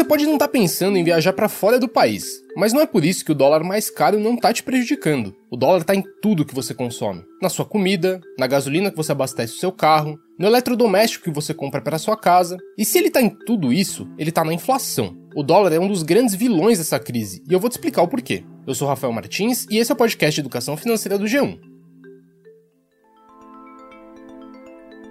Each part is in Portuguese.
Você pode não estar tá pensando em viajar para fora do país, mas não é por isso que o dólar mais caro não está te prejudicando. O dólar está em tudo que você consome: na sua comida, na gasolina que você abastece o seu carro, no eletrodoméstico que você compra para sua casa. E se ele está em tudo isso, ele está na inflação. O dólar é um dos grandes vilões dessa crise, e eu vou te explicar o porquê. Eu sou Rafael Martins e esse é o podcast Educação Financeira do G1.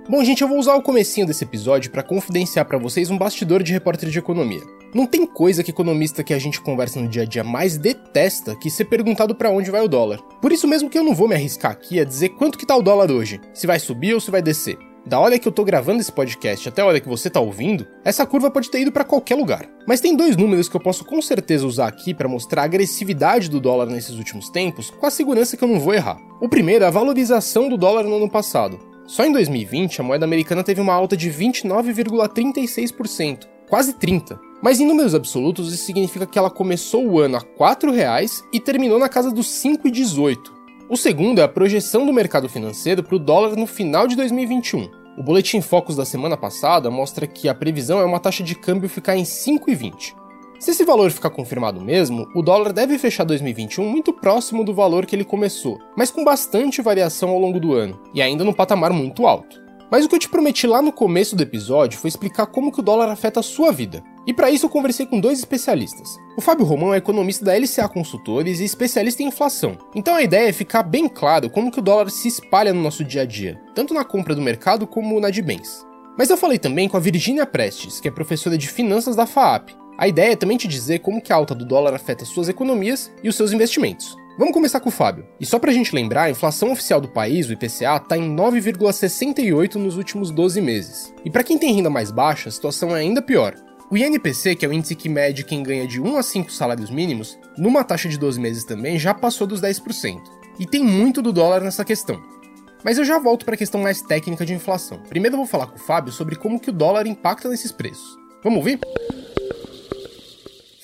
Bom, gente, eu vou usar o comecinho desse episódio para confidenciar para vocês um bastidor de repórter de economia. Não tem coisa que economista que a gente conversa no dia a dia mais detesta que ser perguntado para onde vai o dólar. Por isso mesmo que eu não vou me arriscar aqui a dizer quanto que tá o dólar hoje, se vai subir ou se vai descer. Da hora que eu tô gravando esse podcast até a hora que você tá ouvindo, essa curva pode ter ido para qualquer lugar. Mas tem dois números que eu posso com certeza usar aqui para mostrar a agressividade do dólar nesses últimos tempos, com a segurança que eu não vou errar. O primeiro é a valorização do dólar no ano passado. Só em 2020, a moeda americana teve uma alta de 29,36%, quase 30%. Mas em números absolutos, isso significa que ela começou o ano a R$ 4,00 e terminou na casa dos 5,18. O segundo é a projeção do mercado financeiro para o dólar no final de 2021. O boletim Focus da semana passada mostra que a previsão é uma taxa de câmbio ficar em 5,20. Se esse valor ficar confirmado mesmo, o dólar deve fechar 2021 muito próximo do valor que ele começou, mas com bastante variação ao longo do ano, e ainda num patamar muito alto. Mas o que eu te prometi lá no começo do episódio foi explicar como que o dólar afeta a sua vida. E para isso eu conversei com dois especialistas. O Fábio Romão é economista da LCA Consultores e especialista em inflação. Então a ideia é ficar bem claro como que o dólar se espalha no nosso dia a dia, tanto na compra do mercado como na de bens. Mas eu falei também com a Virginia Prestes, que é professora de finanças da FAAP, a ideia é também te dizer como que a alta do dólar afeta suas economias e os seus investimentos. Vamos começar com o Fábio. E só pra gente lembrar, a inflação oficial do país, o IPCA, está em 9,68 nos últimos 12 meses. E para quem tem renda mais baixa, a situação é ainda pior. O INPC, que é o índice que mede quem ganha de 1 a 5 salários mínimos, numa taxa de 12 meses também já passou dos 10%. E tem muito do dólar nessa questão. Mas eu já volto para a questão mais técnica de inflação. Primeiro eu vou falar com o Fábio sobre como que o dólar impacta nesses preços. Vamos ouvir?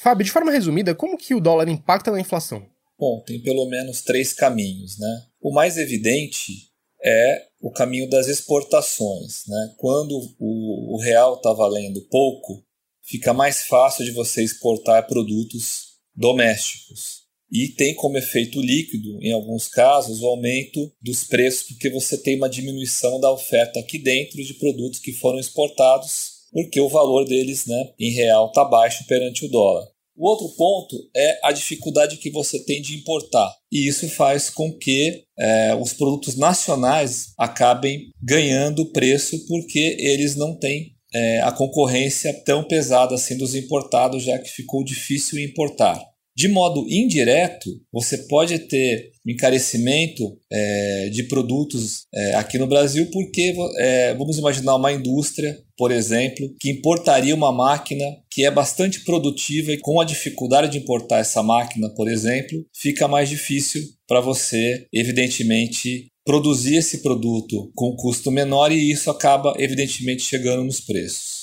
Fábio, de forma resumida, como que o dólar impacta na inflação? Bom, tem pelo menos três caminhos, né? O mais evidente é o caminho das exportações, né? Quando o, o real está valendo pouco, fica mais fácil de você exportar produtos domésticos. E tem como efeito líquido, em alguns casos, o aumento dos preços, porque você tem uma diminuição da oferta aqui dentro de produtos que foram exportados, porque o valor deles né, em real está baixo perante o dólar. O outro ponto é a dificuldade que você tem de importar. E isso faz com que é, os produtos nacionais acabem ganhando preço porque eles não têm é, a concorrência tão pesada assim dos importados, já que ficou difícil importar. De modo indireto, você pode ter encarecimento é, de produtos é, aqui no Brasil, porque é, vamos imaginar uma indústria, por exemplo, que importaria uma máquina que é bastante produtiva e com a dificuldade de importar essa máquina, por exemplo, fica mais difícil para você, evidentemente, produzir esse produto com custo menor e isso acaba, evidentemente, chegando nos preços.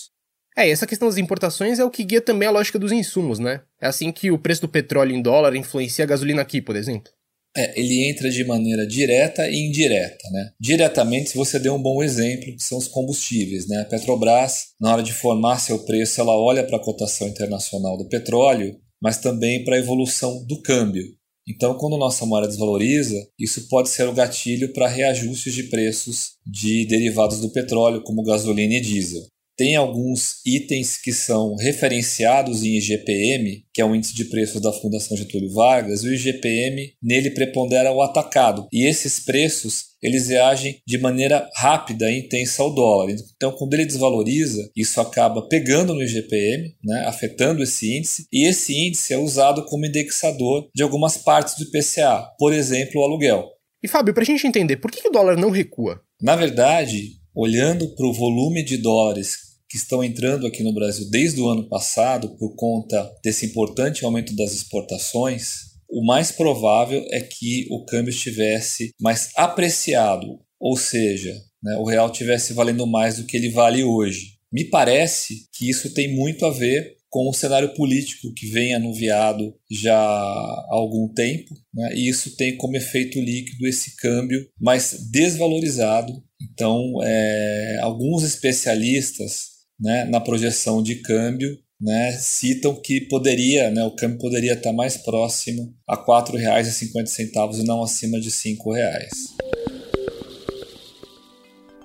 É, essa questão das importações é o que guia também a lógica dos insumos, né? É assim que o preço do petróleo em dólar influencia a gasolina aqui, por exemplo. É, ele entra de maneira direta e indireta, né? Diretamente, se você deu um bom exemplo, que são os combustíveis, né? A Petrobras, na hora de formar seu preço, ela olha para a cotação internacional do petróleo, mas também para a evolução do câmbio. Então, quando nossa moeda desvaloriza, isso pode ser o gatilho para reajustes de preços de derivados do petróleo, como gasolina e diesel. Tem alguns itens que são referenciados em IGPM, que é o índice de preços da Fundação Getúlio Vargas, e o IGPM nele prepondera o atacado. E esses preços eles reagem de maneira rápida e intensa ao dólar. Então, quando ele desvaloriza, isso acaba pegando no IGPM, né, afetando esse índice, e esse índice é usado como indexador de algumas partes do IPCA, por exemplo, o aluguel. E Fábio, para a gente entender, por que o dólar não recua? Na verdade, olhando para o volume de dólares que estão entrando aqui no Brasil desde o ano passado por conta desse importante aumento das exportações, o mais provável é que o câmbio estivesse mais apreciado, ou seja, né, o real estivesse valendo mais do que ele vale hoje. Me parece que isso tem muito a ver com o cenário político que vem anuviado já há algum tempo, né? e isso tem como efeito líquido esse câmbio mais desvalorizado. Então, é, alguns especialistas né, na projeção de câmbio né, citam que poderia, né, o câmbio poderia estar mais próximo a R$ 4,50 e não acima de R$ 5,00.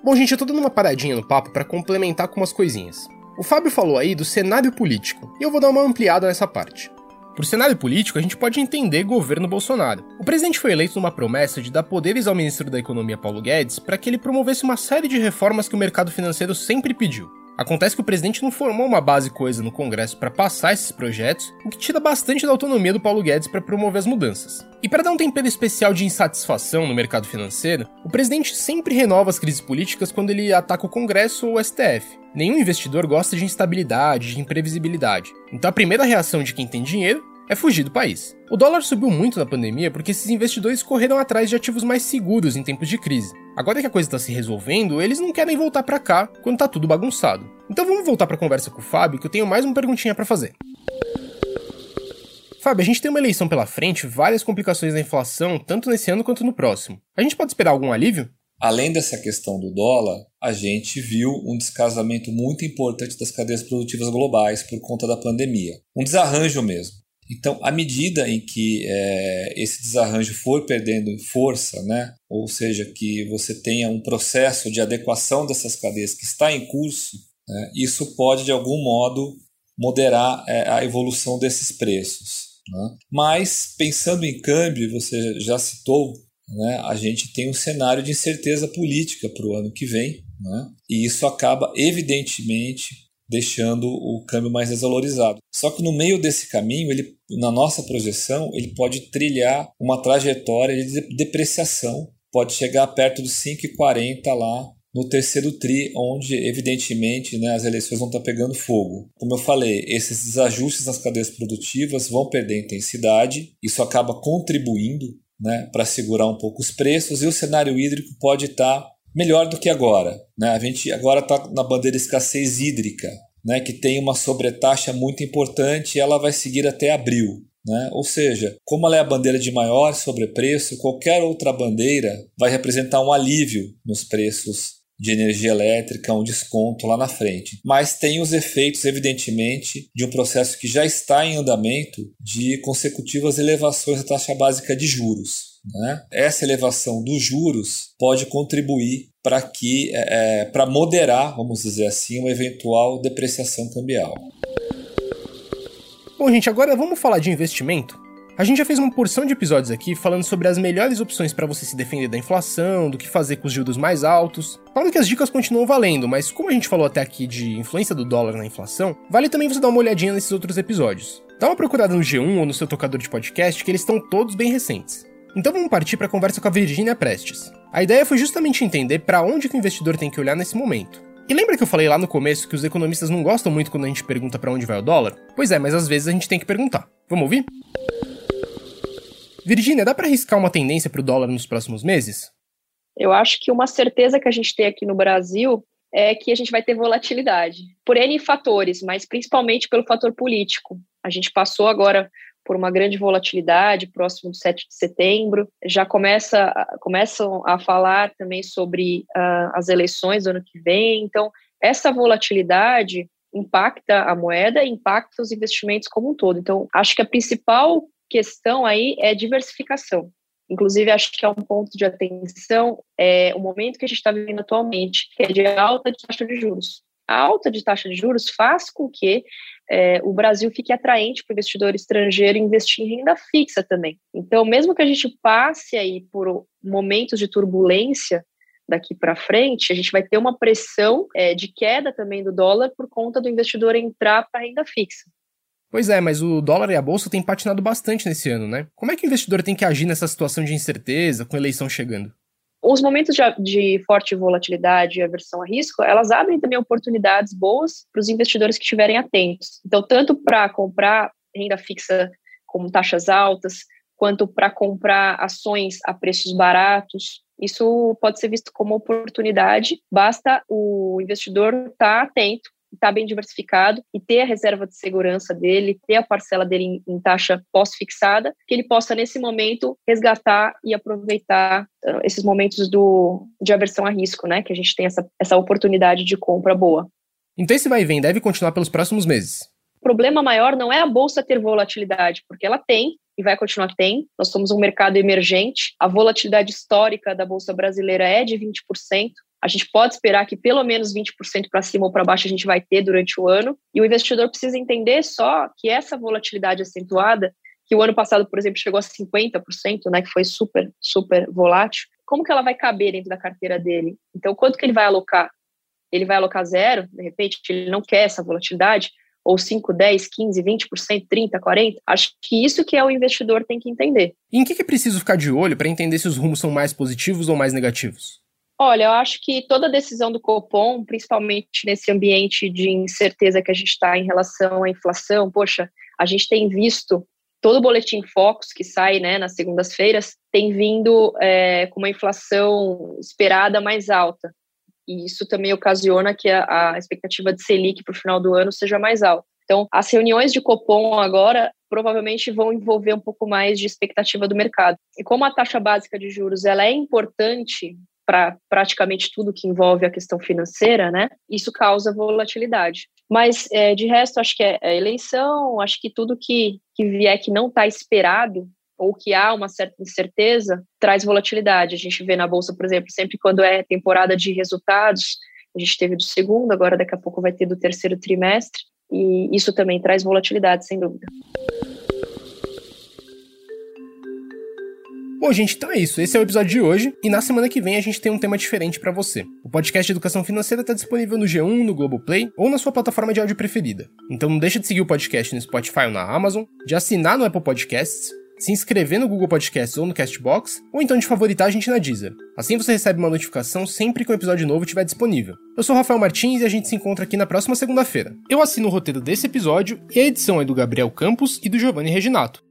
Bom, gente, eu tô dando uma paradinha no papo para complementar com umas coisinhas. O Fábio falou aí do cenário político, e eu vou dar uma ampliada nessa parte. Por cenário político, a gente pode entender governo Bolsonaro. O presidente foi eleito numa promessa de dar poderes ao ministro da Economia Paulo Guedes para que ele promovesse uma série de reformas que o mercado financeiro sempre pediu. Acontece que o presidente não formou uma base coesa no Congresso para passar esses projetos, o que tira bastante da autonomia do Paulo Guedes para promover as mudanças. E para dar um tempero especial de insatisfação no mercado financeiro, o presidente sempre renova as crises políticas quando ele ataca o Congresso ou o STF. Nenhum investidor gosta de instabilidade, de imprevisibilidade. Então a primeira reação de quem tem dinheiro é fugir do país. O dólar subiu muito na pandemia porque esses investidores correram atrás de ativos mais seguros em tempos de crise. Agora que a coisa está se resolvendo, eles não querem voltar para cá quando tá tudo bagunçado. Então vamos voltar para a conversa com o Fábio, que eu tenho mais uma perguntinha para fazer. Fábio, a gente tem uma eleição pela frente, várias complicações da inflação, tanto nesse ano quanto no próximo. A gente pode esperar algum alívio? Além dessa questão do dólar, a gente viu um descasamento muito importante das cadeias produtivas globais por conta da pandemia. Um desarranjo mesmo. Então, à medida em que é, esse desarranjo for perdendo força, né, ou seja, que você tenha um processo de adequação dessas cadeias que está em curso, né, isso pode, de algum modo, moderar é, a evolução desses preços. Né? Mas, pensando em câmbio, você já citou, né, a gente tem um cenário de incerteza política para o ano que vem, né, e isso acaba, evidentemente, deixando o câmbio mais desvalorizado. Só que no meio desse caminho, ele, na nossa projeção, ele pode trilhar uma trajetória de depreciação, pode chegar perto dos 5,40 lá no terceiro tri, onde evidentemente né, as eleições vão estar pegando fogo. Como eu falei, esses desajustes nas cadeias produtivas vão perder intensidade, isso acaba contribuindo né, para segurar um pouco os preços e o cenário hídrico pode estar melhor do que agora. Né? A gente agora está na bandeira escassez hídrica, né? que tem uma sobretaxa muito importante e ela vai seguir até abril. Né? Ou seja, como ela é a bandeira de maior sobrepreço, qualquer outra bandeira vai representar um alívio nos preços de energia elétrica, um desconto lá na frente. Mas tem os efeitos, evidentemente, de um processo que já está em andamento de consecutivas elevações da taxa básica de juros. Né? Essa elevação dos juros pode contribuir para que, é, é para moderar, vamos dizer assim, uma eventual depreciação cambial. Bom, gente, agora vamos falar de investimento. A gente já fez uma porção de episódios aqui falando sobre as melhores opções para você se defender da inflação, do que fazer com os juros mais altos. Claro que as dicas continuam valendo, mas como a gente falou até aqui de influência do dólar na inflação, vale também você dar uma olhadinha nesses outros episódios. Dá uma procurada no G1 ou no seu tocador de podcast, que eles estão todos bem recentes. Então vamos partir para a conversa com a Virginia Prestes. A ideia foi justamente entender para onde que o investidor tem que olhar nesse momento. E lembra que eu falei lá no começo que os economistas não gostam muito quando a gente pergunta para onde vai o dólar? Pois é, mas às vezes a gente tem que perguntar. Vamos ouvir? Virginia, dá para arriscar uma tendência para o dólar nos próximos meses? Eu acho que uma certeza que a gente tem aqui no Brasil é que a gente vai ter volatilidade, por N fatores, mas principalmente pelo fator político. A gente passou agora por uma grande volatilidade próximo do 7 de setembro. Já começa, começam a falar também sobre uh, as eleições do ano que vem. Então, essa volatilidade impacta a moeda e impacta os investimentos como um todo. Então, acho que a principal questão aí é diversificação. Inclusive, acho que é um ponto de atenção é o momento que a gente está vivendo atualmente, que é de alta de taxa de juros. A alta de taxa de juros faz com que é, o Brasil fique atraente para o investidor estrangeiro investir em renda fixa também. Então, mesmo que a gente passe aí por momentos de turbulência daqui para frente, a gente vai ter uma pressão é, de queda também do dólar por conta do investidor entrar para renda fixa. Pois é, mas o dólar e a bolsa têm patinado bastante nesse ano, né? Como é que o investidor tem que agir nessa situação de incerteza, com a eleição chegando? Os momentos de, de forte volatilidade e aversão a risco, elas abrem também oportunidades boas para os investidores que estiverem atentos. Então, tanto para comprar renda fixa com taxas altas, quanto para comprar ações a preços baratos, isso pode ser visto como oportunidade, basta o investidor estar tá atento estar tá bem diversificado e ter a reserva de segurança dele, ter a parcela dele em, em taxa pós-fixada, que ele possa, nesse momento, resgatar e aproveitar uh, esses momentos do, de aversão a risco, né? Que a gente tem essa, essa oportunidade de compra boa. Então esse vai e vem deve continuar pelos próximos meses. O problema maior não é a bolsa ter volatilidade, porque ela tem e vai continuar tem. Nós somos um mercado emergente. A volatilidade histórica da bolsa brasileira é de 20%. A gente pode esperar que pelo menos 20% para cima ou para baixo a gente vai ter durante o ano. E o investidor precisa entender só que essa volatilidade acentuada, que o ano passado, por exemplo, chegou a 50%, né, que foi super, super volátil, como que ela vai caber dentro da carteira dele? Então, quanto que ele vai alocar? Ele vai alocar zero, de repente, ele não quer essa volatilidade, ou 5, 10, 15, 20%, 30, 40%. Acho que isso que é o investidor tem que entender. E em que é preciso ficar de olho para entender se os rumos são mais positivos ou mais negativos? Olha, eu acho que toda decisão do Copom, principalmente nesse ambiente de incerteza que a gente está em relação à inflação, poxa, a gente tem visto todo o boletim Focus que sai né, nas segundas-feiras tem vindo é, com uma inflação esperada mais alta. E isso também ocasiona que a, a expectativa de Selic para o final do ano seja mais alta. Então, as reuniões de Copom agora provavelmente vão envolver um pouco mais de expectativa do mercado. E como a taxa básica de juros ela é importante para praticamente tudo que envolve a questão financeira, né? Isso causa volatilidade. Mas, é, de resto, acho que é, é eleição, acho que tudo que, que vier que não está esperado ou que há uma certa incerteza, traz volatilidade. A gente vê na Bolsa, por exemplo, sempre quando é temporada de resultados, a gente teve do segundo, agora daqui a pouco vai ter do terceiro trimestre, e isso também traz volatilidade, sem dúvida. Bom, gente, então é isso. Esse é o episódio de hoje e na semana que vem a gente tem um tema diferente para você. O podcast de Educação Financeira está disponível no G1, no Globoplay ou na sua plataforma de áudio preferida. Então não deixa de seguir o podcast no Spotify ou na Amazon, de assinar no Apple Podcasts, se inscrever no Google Podcasts ou no Castbox, ou então de favoritar a gente na Deezer. Assim você recebe uma notificação sempre que um episódio novo estiver disponível. Eu sou Rafael Martins e a gente se encontra aqui na próxima segunda-feira. Eu assino o roteiro desse episódio e a edição é do Gabriel Campos e do Giovanni Reginato.